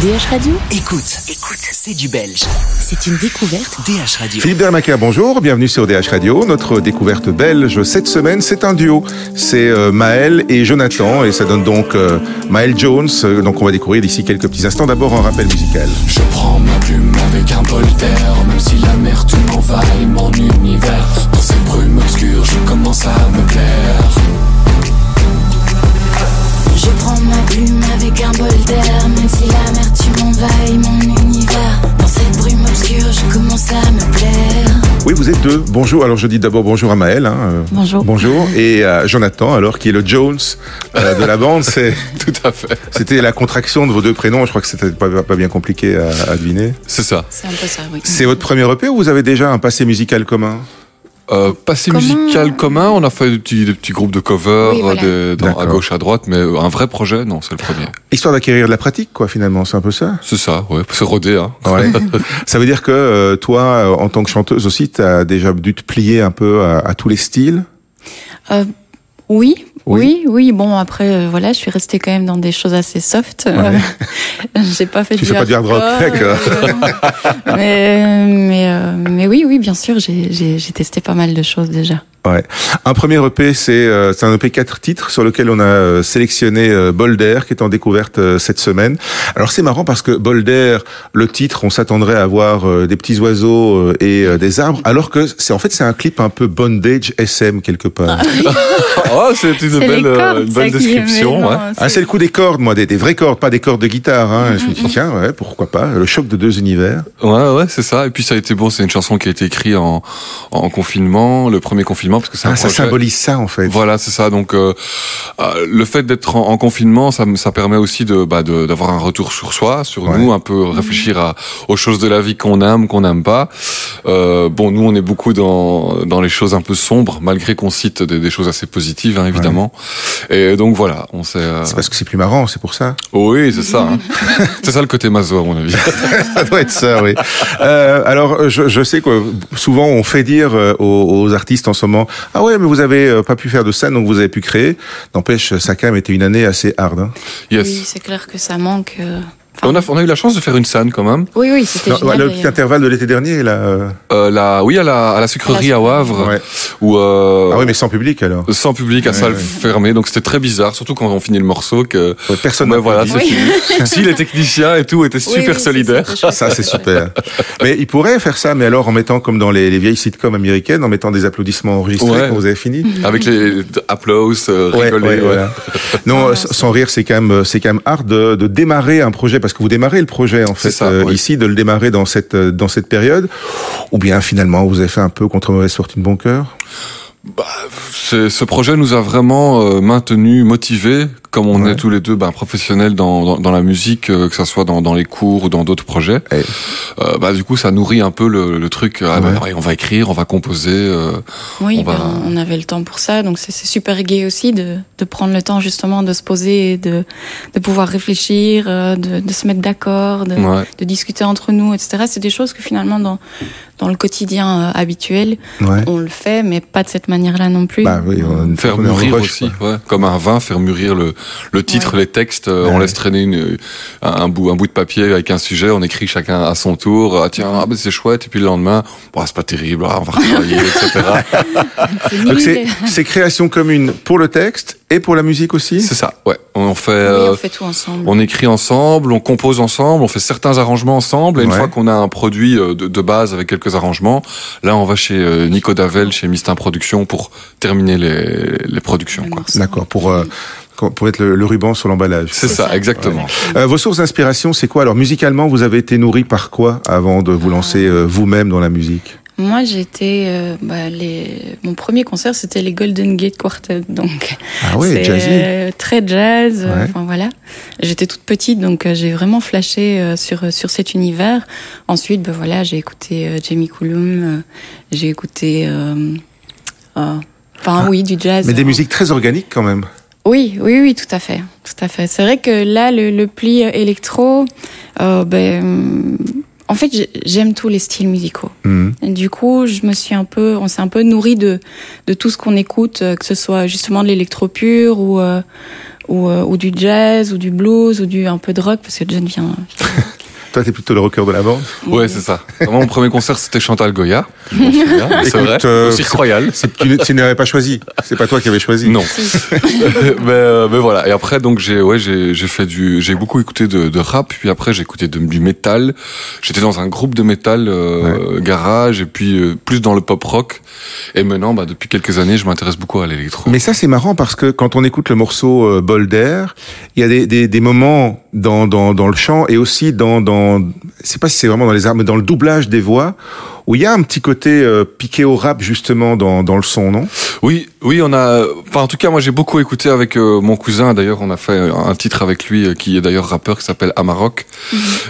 DH Radio Écoute, écoute, c'est du belge. C'est une découverte. DH Radio. Philippe Dermaker, bonjour, bienvenue sur DH Radio. Notre découverte belge cette semaine, c'est un duo. C'est euh, Maël et Jonathan, et ça donne donc euh, Maël Jones. Euh, Donc on va découvrir d'ici quelques petits instants. D'abord un rappel musical. Je prends ma plume avec un d'air Même si l'amertume envahit mon univers Dans cette brume obscure je commence à me plaire Je prends ma plume avec un deux. Bonjour. Alors je dis d'abord bonjour à Maël. hein, euh, Bonjour. Bonjour. Et à Jonathan, alors qui est le Jones euh, de la bande. C'est, Tout à fait. c'était la contraction de vos deux prénoms. Je crois que c'était pas, pas bien compliqué à, à deviner. C'est ça. C'est un peu ça, oui. C'est votre premier EP ou vous avez déjà un passé musical commun? Euh, passé Comment- musical commun, on a fait des petits, des petits groupes de covers Oui, voilà. euh, des- dans- à gauche, à droite, mais euh, un vrai projet, non, c'est le premier. Histoire d'acquérir de la pratique, quoi, finalement. C'est un peu ça C'est ça, ouais. C'est rodé, hein. Ouais. ça veut dire que toi, en tant que chanteuse aussi, tu as déjà dû te plier un peu à, à tous les styles? Euh, oui, Oui. oui, oui, Bon, après, euh, voilà, je suis restée quand même dans des choses assez soft. Euh, J'ai pas fait Tu du fais pas du hard rock, hardcore, d'accord. euh, mais, mais, euh, mais oui, oui, bien sûr, j'ai testé pas mal de choses déjà. Ouais. Un premier EP, c'est euh, c'est un EP quatre titres sur lequel on a euh, sélectionné euh, Bolder qui est en découverte euh, cette semaine. Alors c'est marrant parce que Bolder, le titre, on s'attendrait à voir euh, des petits oiseaux euh, et euh, des arbres, alors que c'est en fait c'est un clip un peu bondage SM quelque part. Oh, c'est une belle, euh, cordes, une belle description, ouais. Ah, c'est le coup des cordes, moi, des, des vraies cordes, pas des cordes de guitare. Hein. Je me suis dit, tiens, ouais, pourquoi pas, le choc de deux univers. Ouais, ouais, c'est ça. Et puis ça a été bon, c'est une chanson qui a été écrite en, en confinement, le premier confinement, parce que un Ah, ça projet. symbolise ça, en fait. Voilà, c'est ça. Donc, euh, euh, le fait d'être en, en confinement, ça, ça permet aussi de bah, de- d'avoir un retour sur soi, sur Ouais. nous, un peu réfléchir à, aux choses de la vie qu'on aime, qu'on n'aime pas. Euh, bon, nous, on est beaucoup dans dans les choses un peu sombres, malgré qu'on cite des, des choses assez positives, hein, évidemment. Et donc voilà, on s'est. euh, C'est parce que c'est plus marrant, c'est pour ça. Oui, c'est ça. hein. c'est ça le côté maso, à mon avis. ça doit être ça, oui. Euh, alors, je, je sais que souvent on fait dire euh, aux, aux artistes en ce moment, ah ouais, mais vous avez euh, pas pu faire de scène, donc vous avez pu créer. N'empêche, ça quand même été une année assez hard. Hein. Yes. Oui, c'est clair que ça manque. On a on a eu la chance de faire une scène quand même. Oui, oui, c'était génial. le petit intervalle de l'été dernier, là. euh, Euh, la, oui, à la, à la sucrerie À Wavre, ouais. où euh, Ah oui, mais sans public alors. sans public, à Ouais, salle ouais. fermée. Donc c'était très bizarre, surtout quand on finit le morceau que Ouais, personne n'a voilà, fini. si les techniciens et tout étaient Oui, super oui, solidaires. Ça, c'est super. mais il pourrait faire ça, mais alors en mettant, comme dans les, les vieilles sitcoms américaines, en mettant des applaudissements enregistrés Ouais. quand vous avez fini. Avec les applauses, euh, rigoler. ouais, ouais. voilà. Non, euh, sans rire, c'est quand même, c'est quand même hard de, de démarrer un projet parce que vous démarrez le projet en fait ça, euh, ici, de le démarrer dans cette euh, dans cette période, ou bien finalement vous avez fait un peu contre mauvaise fortune bon cœur? Bah, ce projet nous a vraiment euh, maintenus motivés, comme on Ouais. est tous les deux ben, professionnels dans, dans, dans la musique, euh, que ça soit dans, dans les cours ou dans d'autres projets. Ouais. Euh, bah, du coup, ça nourrit un peu le, le truc. ah, bah, on va écrire, on va composer. euh, Oui, on va- ben, on avait le temps pour ça, donc c'est c'est super gai aussi de, de prendre le temps justement de se poser et de, de pouvoir réfléchir, euh, de, de se mettre d'accord, de, ouais. de discuter entre nous, etc. C'est des choses que finalement dans, dans le quotidien euh, habituel, Ouais. on le fait, mais pas de cette manière-là non plus. Bah oui, on, Faire mûrir rush, aussi, ouais. comme un vin, faire mûrir le, le titre, Ouais. les textes. euh, Ouais. On laisse traîner une, un, un bout, un bout de papier avec un sujet, on écrit chacun à son tour. Ah, tiens, ah, bah, c'est chouette. Et puis le lendemain, bon, c'est pas terrible, ah, on va retravailler, etc. C'est Donc c'est c'est création commune pour le texte et pour la musique aussi? C'est ça, ouais. On fait, Oui, euh, on fait tout ensemble. on écrit ensemble, on compose ensemble, on fait certains arrangements ensemble. Et une Ouais. fois qu'on a un produit euh, de, de base avec quelques arrangements, là, on va chez euh, Nico Davel, chez Mistin Productions pour terminer les, les productions. Quoi. D'accord, pour euh, pour être le, le ruban sur l'emballage. C'est ça, ça. exactement. Euh, vos sources d'inspiration, c'est quoi? Alors musicalement, vous avez été nourri par quoi avant de vous lancer euh, vous-même dans la musique? Moi, j'étais, euh, bah, les... mon premier concert, c'était les Golden Gate Quartet, donc Ah ouais, jazzy. euh, très jazz. Ouais. Enfin voilà, j'étais toute petite, donc euh, j'ai vraiment flashé euh, sur sur cet univers. Ensuite, ben voilà, j'ai écouté euh, Jamie euh, j'ai écouté, euh, euh, enfin oui, du jazz. Ah. Mais des musiques très organiques quand même. Oui, oui, oui, tout à fait, tout à fait. C'est vrai que là, le, le pli euh, électro, euh, ben, en fait, j'ai- j'aime tous les styles musicaux. Mhm. Et du coup, je me suis un peu, on s'est un peu nourri de de tout ce qu'on écoute, euh, que ce soit justement de l'électro pur ou euh, ou, euh, ou du jazz, ou du blues, ou du un peu de rock, parce que John vient. Toi, t'es plutôt le rocker de la bande. Ouais, c'est ça. Moi, mon premier concert, c'était Chantal Goya. C'est vrai. euh, Cirque Royal. C'est- Tu, tu n'avais pas choisi. C'est pas toi qui avais choisi. Non. mais, euh, mais voilà. Et après, donc j'ai ouais, j'ai j'ai fait du, j'ai beaucoup écouté de, de rap. Puis après, j'ai écouté de- du métal. J'étais dans un groupe de métal euh, garage et puis euh, plus dans le pop rock. Et maintenant, bah, depuis quelques années, je m'intéresse beaucoup à l'électro. Mais ça, c'est marrant parce que quand on écoute le morceau euh, Bol d'air, il y a des, des, des moments dans, dans, dans le chant et aussi dans, dans, je sais pas si c'est vraiment dans les armes, mais dans le doublage des voix où il y a un petit côté euh, piqué au rap justement dans, dans le son, non? Oui, oui, on a. Enfin, en tout cas, moi, j'ai beaucoup écouté avec euh, mon cousin. D'ailleurs, on a fait un titre avec lui, euh, qui est d'ailleurs rappeur, qui s'appelle Amarok.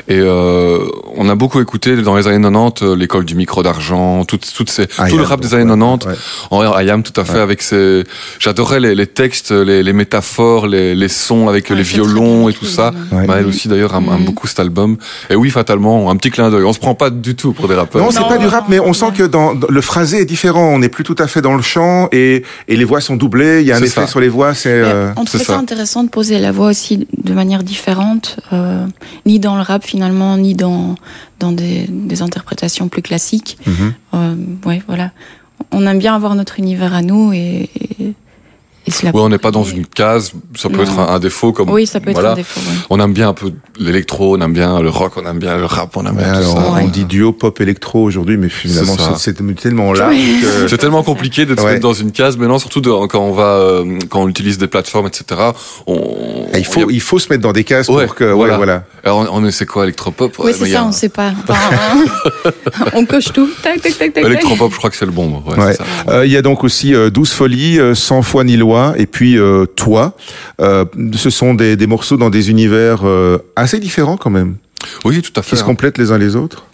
Et euh, on a beaucoup écouté dans les années 90 euh, l'école du micro d'argent, toutes, toutes ces, Ah, tout le rap des années ouais, 90. ouais. En Ayam, tout à fait, avec ses. J'adorais les, les textes, les, les métaphores, les, les sons avec Ouais, les violons et tout ça. Maël aussi d'ailleurs aime, aime Mhm. beaucoup cet album. Et oui, fatalement, un petit clin d'œil. On se prend pas du tout pour des rappeurs. Non, c'est pas du rap, mais on sent que dans, dans- le phrasé est différent. On n'est plus tout à fait dans le chant et, et les voix sont doublées. Il y a un effet ça. sur les voix. C'est euh, on trouvait ça. ça. intéressant de poser la voix aussi de manière différente, euh, ni dans le rap finalement, ni dans dans des, des interprétations plus classiques. mhm. Euh, ouais, voilà. On aime bien avoir notre univers à nous et, et, se Ouais, on n'est pas dans une case. Ça peut Non. être un, un défaut comme. Oui, ça peut être voilà. un défaut. ouais. On aime bien un peu l'électro, on aime bien le rock, on aime bien le rap, on aime Ouais, bien tout alors, ça. Ouais. on dit duo pop électro aujourd'hui, mais finalement C'est tellement large. Oui. que- C'est tellement compliqué d'être Ouais. mettre dans une case maintenant, surtout de- quand on va, euh, quand on utilise des plateformes, etc. On, Ah, il faut il faut se mettre dans des cases Ouais, pour que ouais, voilà. voilà. Alors, on, on c'est quoi électropop Oui, c'est ça, on sait pas. Enfin, on coche tout. Tac, tac, tac, tac. tac. Électropop, je crois que c'est le bon. Euh, Il y a donc aussi euh, Douze folies, euh, Sans foi et puis euh, Toi. Euh, ce sont des, des morceaux dans des univers euh, assez différents quand même, Oui, tout à fait. qui se hein. complètent les uns les autres.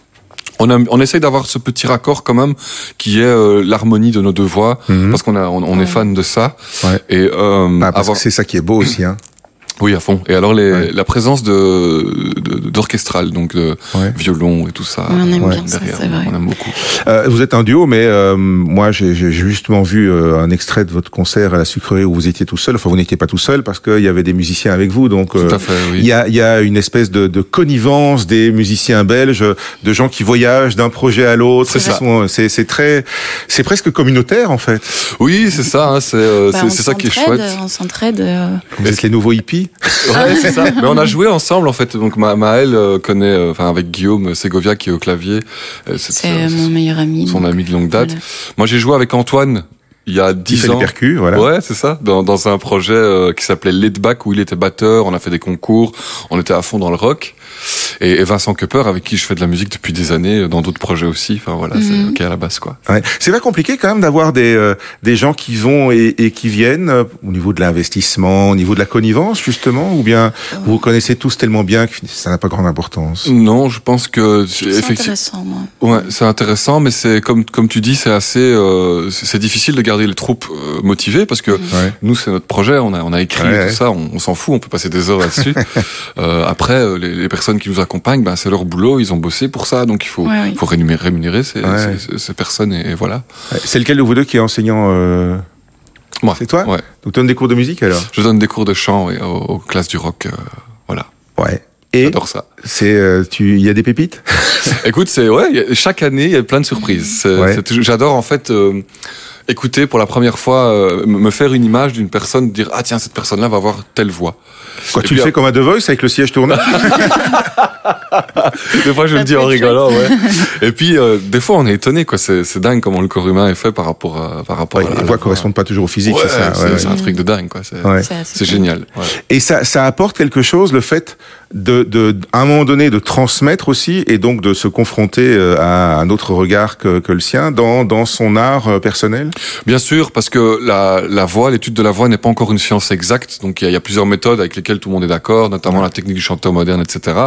On, a, on essaye d'avoir ce petit raccord quand même, qui est euh, l'harmonie de nos deux voix, Mhm. parce qu'on a, on, est fan de ça. Ouais. Et euh, Ah, parce avoir- que c'est ça qui est beau aussi. Hein. Oui, à fond. Et alors les, Ouais. la présence de de- d'orchestral, donc de Ouais. violon et tout ça. Oui, on aime Ouais. bien ça, derrière, c'est vrai. on aime beaucoup. Euh, vous êtes un duo, mais euh, moi j'ai j'ai justement vu euh, un extrait de votre concert à la sucrerie où vous étiez tout seul. Enfin, vous n'étiez pas tout seul parce qu'il y avait des musiciens avec vous. Donc, Tout euh, à fait, oui. il y a, il y a une espèce de, de connivence des musiciens belges, de gens qui voyagent d'un projet à l'autre. C'est C'est c'est très, c'est presque communautaire en fait. Oui, c'est ça. Hein, c'est euh, Bah, c'est on c'est ça qui est chouette. On s'entraide. euh, Vous êtes les nouveaux hippies? Ouais, c'est ça. Mais on a joué ensemble en fait. Donc Ma- Maël euh, connaît, euh, enfin avec Guillaume Segovia qui est au clavier. euh, c'est C'est euh, mon meilleur ami. son donc, ami de longue date. voilà. Moi, j'ai joué avec Antoine il y a Qui dix fait ans. les percus, voilà. Ouais, c'est ça. Dans, dans un projet euh, qui s'appelait Laid Back où il était batteur. On a fait des concours. On était à fond dans le rock. Et, et Vincent Kepper avec qui je fais de la musique depuis des années dans d'autres projets aussi. Enfin voilà, Mhm. c'est ok à la base quoi. Ouais. C'est pas compliqué quand même d'avoir des euh, des gens qui vont et, et qui viennent euh, au niveau de l'investissement, au niveau de la connivence justement, ou bien vous vous connaissez tous tellement bien que ça n'a pas grande importance? Non, je pense que C'est effectivement. intéressant, moi. Ouais, c'est intéressant, mais c'est comme comme tu dis, c'est assez, euh, c'est difficile de garder les troupes euh, motivées parce que Ouais. nous c'est notre projet, on a on a écrit Ouais, ouais. tout ça, on, on s'en fout, on peut passer des heures là-dessus. euh, après, les, les personnes qui nous accompagnent, ben c'est leur boulot, ils ont bossé pour ça, donc il faut Ouais, oui. faut rémunérer, rémunérer ces, Ouais. ces, ces- ces personnes et, et voilà. C'est lequel de vous deux qui est enseignant euh, Moi, C'est toi Ouais, Donc tu donnes des cours de musique alors? Je donne des cours de chant aux, aux classes du rock, euh, voilà. Ouais. J'adore ça. c'est euh, tu il y a des pépites? Écoute, c'est ouais, chaque année il y a plein de surprises. Ouais. J'adore en fait euh, écouter pour la première fois, euh, me me faire une image d'une personne, dire ah tiens cette personne-là va avoir telle voix. Quoi, Et tu puis, le fais comme un The Voice avec le siège tourné Des fois je le dis en rigolant, ouais. Et puis euh, des fois on est étonné quoi. C'est c'est dingue comment le corps humain est fait par rapport à par rapport Ouais, à la, Les à la voix correspondent pas toujours au physique, Ouais, c'est ça. c'est ouais, c'est un truc de dingue quoi. C'est Ouais. C'est génial. ouais. Et ça, ça apporte quelque chose, le fait de, de, à un moment donné, de transmettre aussi, et donc de se confronter euh, à un autre regard que, que le sien dans, dans son art euh, personnel? Bien sûr, parce que la, la voix, l'étude de la voix n'est pas encore une science exacte. Donc il y, a- il y a plusieurs méthodes avec lesquelles tout le monde est d'accord, notamment la technique du chanteur moderne, etc.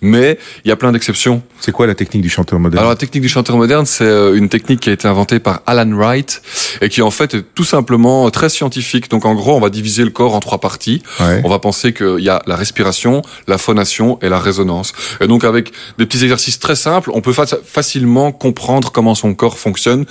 Mais il y a plein d'exceptions. C'est quoi la technique du chanteur moderne? Alors la technique du chanteur moderne, c'est euh, une technique qui a été inventée par Alan Wright et qui en fait est tout simplement très scientifique. Donc en gros, on va diviser le corps en trois parties. Ouais. On va penser qu'il y a la respiration, la phonation et la résonance. Et donc avec des petits exercices très simples, on peut fa- facilement comprendre comment son corps fonctionne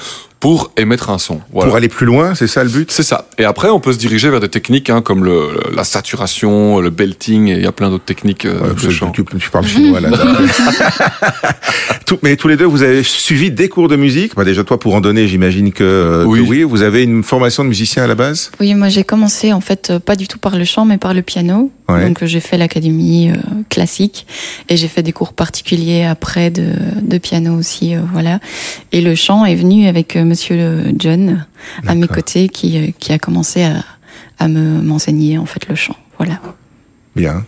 pour émettre un son. Voilà. Pour aller plus loin, c'est ça le but? C'est ça. Et après, on peut se diriger vers des techniques hein, comme le, la saturation, le belting, et il y a plein d'autres techniques euh, Ouais, je- tu, tu parles chinois là. Tout- mais tous les deux, vous avez suivi des cours de musique. Bah, déjà, toi, pour en donner, j'imagine que, euh, que Oui. oui. Vous avez une formation de musicien à la base? Oui, moi j'ai commencé en fait euh, pas du tout par le chant, mais par le piano. Ouais. Donc euh, j'ai fait l'académie euh, classique et j'ai fait des cours particuliers après de, de piano aussi, euh, voilà. Et le chant est venu avec euh, Monsieur le John à mes côtés qui euh, qui a commencé à à me m'enseigner en fait le chant, voilà. Bien.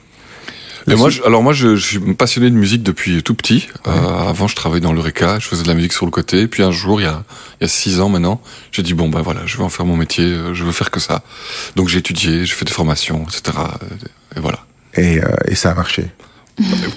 Et moi, je, alors moi, je, je suis passionné de musique depuis tout petit. Euh, avant, je travaillais dans l'Eureka, je faisais de la musique sur le côté. Puis un jour, il y a, il y a six ans maintenant, j'ai dit bon ben voilà, je vais en faire mon métier, euh, je veux faire que ça. Donc j'ai étudié, j'ai fait des formations, etc. Et voilà. Et, euh, et ça a marché?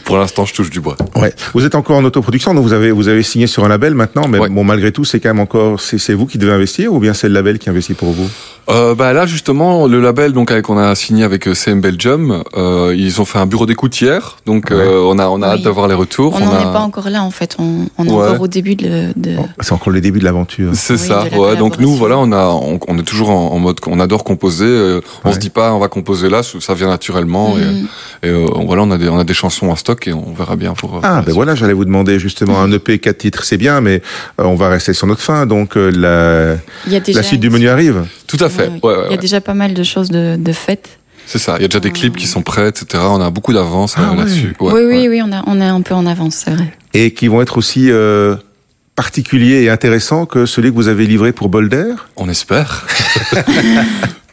Pour l'instant, je touche du bois. Ouais. Vous êtes encore en autoproduction, donc vous avez vous avez signé sur un label maintenant, mais Ouais. bon malgré tout, c'est quand même encore c'est c'est vous qui devez investir ou bien c'est le label qui investit pour vous? Euh, bah là justement le label donc avec on a signé avec euh, CM Belgium, euh, ils ont fait un bureau d'écoute hier, donc euh, on a on a hâte d'avoir les retours. On n'en a... est pas encore là en fait, on, on est Ouais. encore au début de, de... Bon, C'est encore le début de l'aventure. C'est Oui, ça. de la Ouais. Donc nous voilà on a on, on est toujours en, en mode on adore composer. euh, on se dit pas on va composer là, ça vient naturellement et, et, euh, voilà on a des on a des chansons en stock et on verra bien pour. pour Ah ben suite. voilà, j'allais vous demander justement un EP quatre titres, c'est bien, mais euh, on va rester sur notre fin, donc euh, la Il y a déjà la suite du menu arrive. Tout à fait. Ouais, ouais, Il y a déjà pas mal de choses de, de faites. C'est ça. Il y a déjà des clips qui sont prêts, etc. On a beaucoup d'avance Ah euh, ouais. là-dessus. Ouais, oui, ouais. oui, oui, on, a, on est un peu en avance, c'est vrai. et qui vont être aussi euh, particuliers et intéressants que celui que vous avez livré pour Bolder. On espère.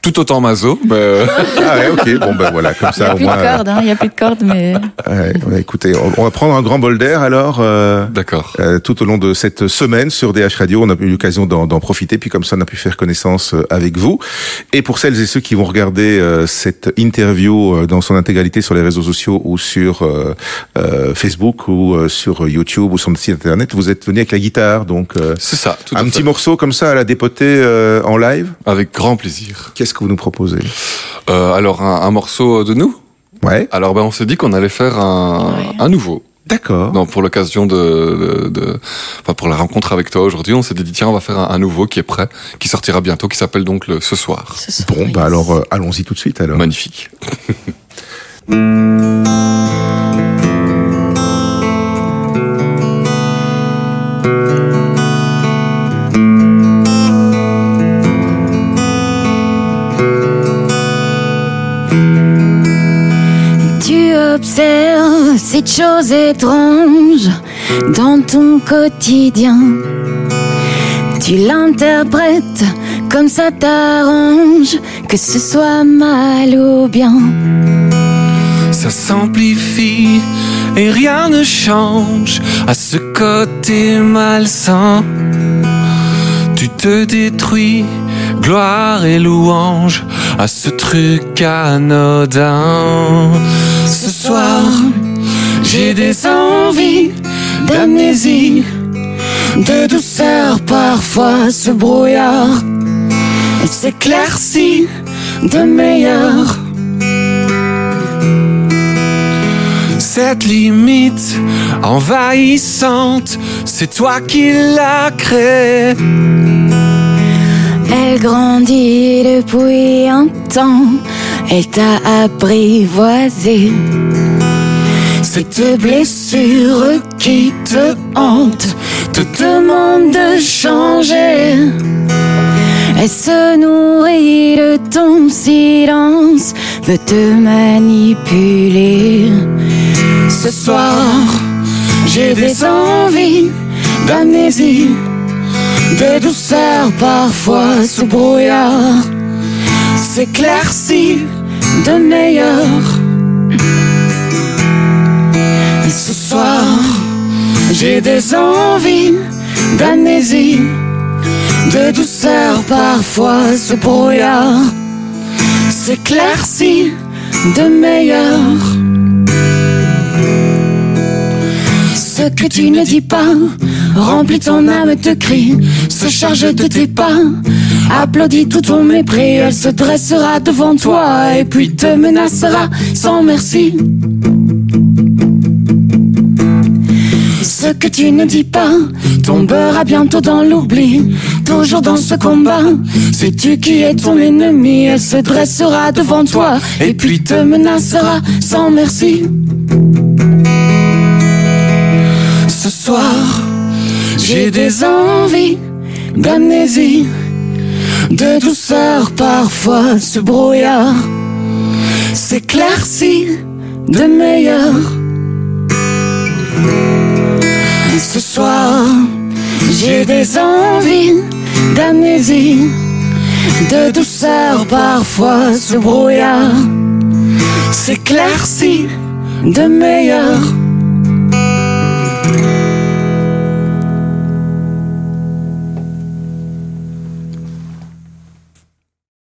Tout autant mazo, mais euh, Ah ouais, ok, bon ben voilà, comme Il n'y ça a au plus de moins. cordes, hein, il n'y a plus de cordes, mais Ouais, ouais, écoutez, on, on va prendre un grand Bolder alors. euh, d'accord. euh, tout au long de cette semaine sur DH Radio, on a eu l'occasion d'en profiter, puis comme ça on a pu faire connaissance euh, avec vous. Et pour celles et ceux qui vont regarder euh, cette interview euh, dans son intégralité sur les réseaux sociaux ou sur euh, euh, Facebook ou euh, sur YouTube ou sur notre site internet, vous êtes venu avec la guitare, donc euh, C'est ça. Tout à un fait. petit morceau comme ça à la dépoter euh, en live? Avec grand plaisir. Qu'est-ce que vous nous proposez Euh, alors un, un morceau de nous. Ouais, Alors ben on s'est dit qu'on allait faire un, Ouais. un nouveau. d'accord. Non, pour l'occasion de, de, de- enfin pour la rencontre avec toi aujourd'hui, on s'est dit tiens on va faire un, un nouveau qui est prêt, qui sortira bientôt, qui s'appelle donc le ce soir. ce soir, Bon, oui. bah alors euh, allons-y tout de suite alors. Magnifique. Tu observes ces choses étranges dans ton quotidien. Tu l'interprètes comme ça t'arrange, que ce soit mal ou bien. ça s'amplifie et rien ne change à ce côté malsain. Tu te détruis, gloire et louange à ce truc anodin. Ce soir, j'ai des envies d'amnésie, de douceur parfois ce brouillard s'éclaircit de meilleur. Cette limite envahissante, c'est toi qui l'as créée. Elle grandit depuis un temps, elle t'a apprivoisé. Cette blessure qui te hante te demande de changer. Elle se nourrit de ton silence, veut te manipuler. Ce soir, j'ai des envies d'amnésie, de douceur parfois sous brouillard, s'éclaircit de meilleur. Ce soir, j'ai des envies d'amnésie, de douceur parfois ce brouillard, s'éclaircit de meilleur. Ce que tu ne dis pas remplit ton âme de cris, se charge de tes pas, applaudit tout ton mépris. Elle se dressera devant toi et puis te menacera sans merci. Ce que tu ne dis pas tombera bientôt dans l'oubli. Toujours dans ce combat, sais-tu qui est ton ennemi? Elle se dressera devant toi et puis te menacera sans merci. Ce soir, j'ai des envies d'amnésie, de douceur parfois ce brouillard s'éclaircit de meilleur. Ce soir, j'ai des envies d'amnésie, de douceur parfois ce brouillard s'éclaircit de meilleur.